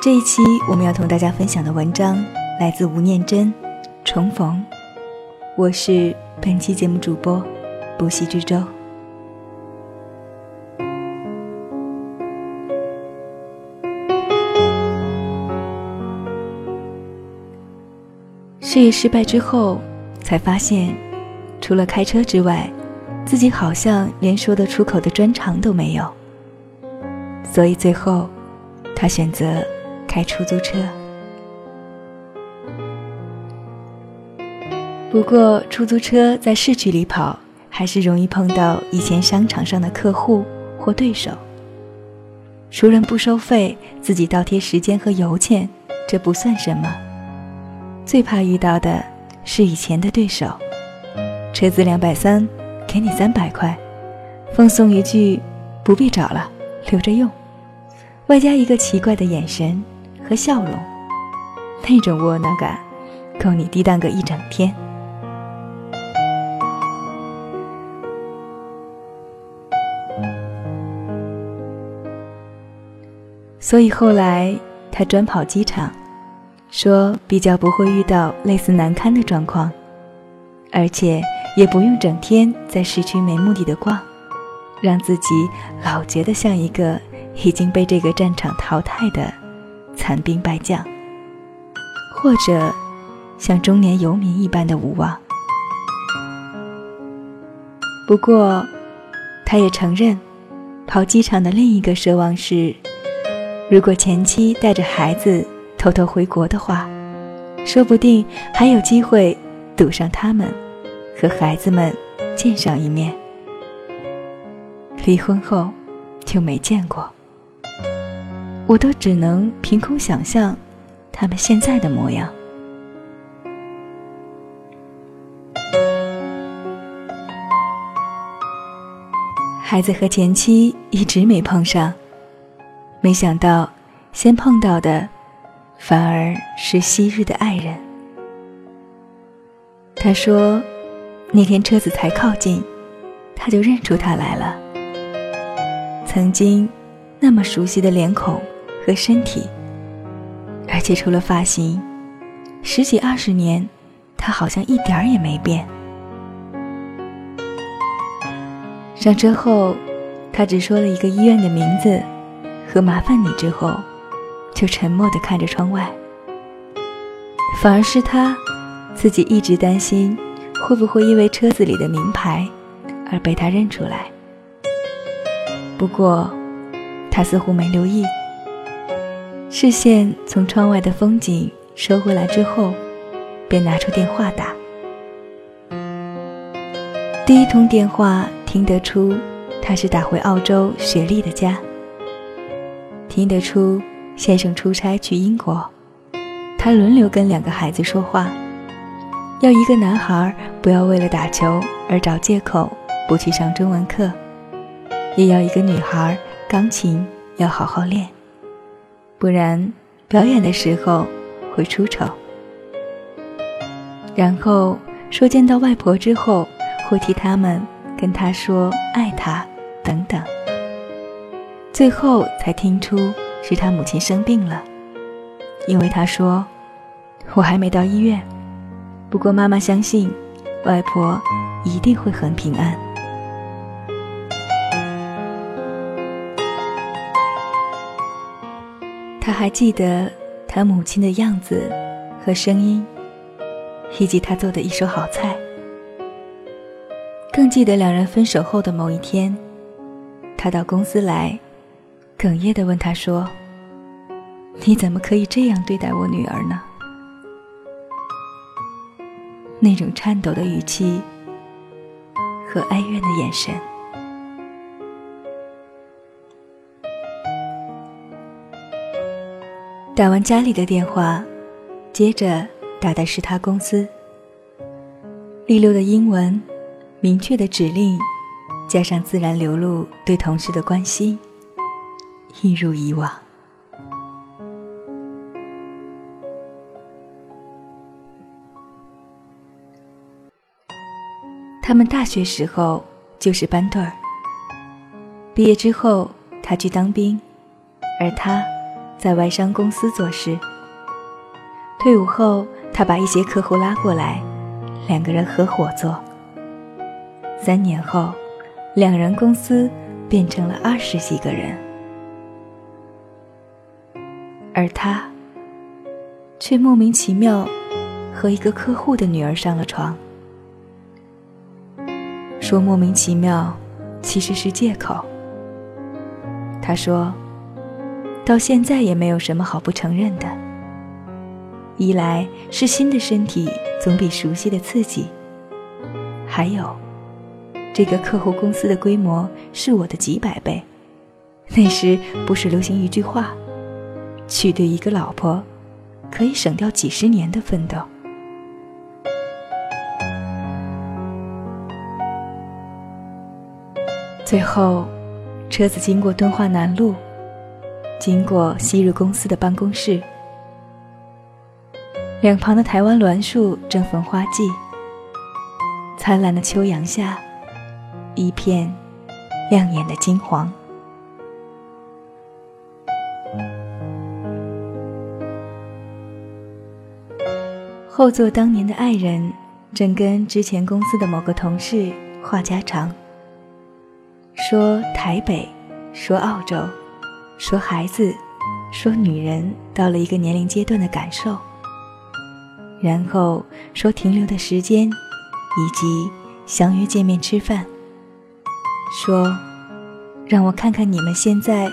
这一期我们要同大家分享的文章来自吴念真，《重逢》。我是本期节目主播不息之舟。事业失败之后，才发现，除了开车之外，自己好像连说得出口的专长都没有。所以最后，他选择开出租车。不过，出租车在市区里跑，还是容易碰到以前商场上的客户或对手。熟人不收费，自己倒贴时间和油钱，这不算什么。最怕遇到的是以前的对手，车子两百三，给你三百块，奉送一句不必找了，留着用，外加一个奇怪的眼神和笑容，那种窝囊感，够你低档个一整天。所以后来他专跑机场，说比较不会遇到类似难堪的状况，而且也不用整天在市区没目的的逛，让自己老觉得像一个已经被这个战场淘汰的残兵败将，或者像中年游民一般的无望。不过，他也承认，跑机场的另一个奢望是。如果前妻带着孩子偷偷回国的话，说不定还有机会堵上他们，和孩子们见上一面。离婚后就没见过，我都只能凭空想象他们现在的模样。孩子和前妻一直没碰上。没想到，先碰到的，反而是昔日的爱人。他说，那天车子才靠近，他就认出他来了。曾经那么熟悉的脸孔和身体，而且除了发型，十几二十年，他好像一点儿也没变。上车后，他只说了一个医院的名字。和麻烦你之后，就沉默地看着窗外。反而是他，自己一直担心会不会因为车子里的名牌而被他认出来。不过，他似乎没留意。视线从窗外的风景收回来之后，便拿出电话打。第一通电话听得出，他是打回澳洲雪莉的家。听得出，先生出差去英国，他轮流跟两个孩子说话，要一个男孩不要为了打球而找借口不去上中文课，也要一个女孩钢琴要好好练，不然表演的时候会出丑。然后说见到外婆之后，会替他们跟她说爱她等等。最后才听出是他母亲生病了，因为他说：“我还没到医院，不过妈妈相信，外婆一定会很平安。”还记得他母亲的样子和声音，以及他做的一手好菜，更记得两人分手后的某一天，他到公司来。哽咽的问他说：“你怎么可以这样对待我女儿呢？”那种颤抖的语气和哀怨的眼神。打完家里的电话，接着打的是他公司。利落的英文，明确的指令，加上自然流露对同事的关心。一如以往，他们大学时候就是班对儿。毕业之后，他去当兵，而他在外商公司做事。退伍后，他把一些客户拉过来，两个人合伙做。三年后，两人公司变成了二十几个人，而他却莫名其妙和一个客户的女儿上了床。说莫名其妙，其实是借口。他说，到现在也没有什么好不承认的。一来是新的身体总比熟悉的刺激，还有，这个客户公司的规模是我的几百倍。那时不是流行一句话：“娶对一个老婆，可以省掉几十年的奋斗。”最后，车子经过敦化南路，经过昔日公司的办公室，两旁的台湾栾树正逢花季。灿烂的秋阳下，一片亮眼的金黄。后座当年的爱人，正跟之前公司的某个同事话家常。说台北，说澳洲，说孩子，说女人到了一个年龄阶段的感受，然后说停留的时间，以及相约见面吃饭。说，让我看看你们现在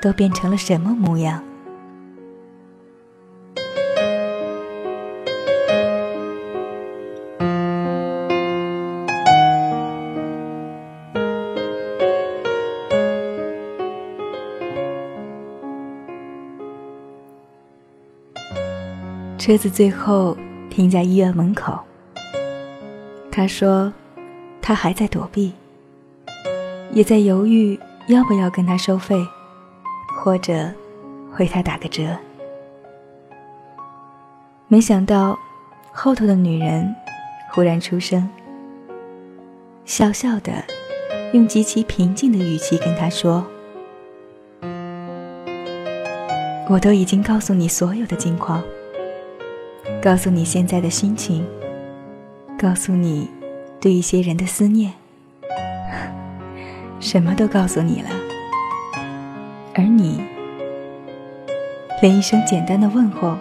都变成了什么模样。车子最后停在医院门口。他说，他还在躲避，也在犹豫要不要跟他收费，或者为他打个折。没想到，后头的女人忽然出声，笑笑的，用极其平静的语气跟他说：“我都已经告诉你所有的近况。”告诉你现在的心情，告诉你对一些人的思念，什么都告诉你了，而你连一声简单的问候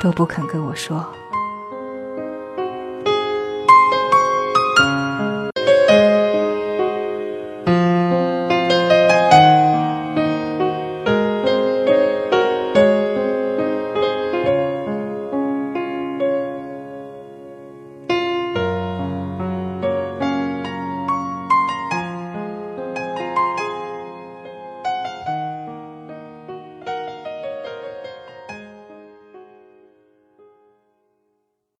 都不肯跟我说。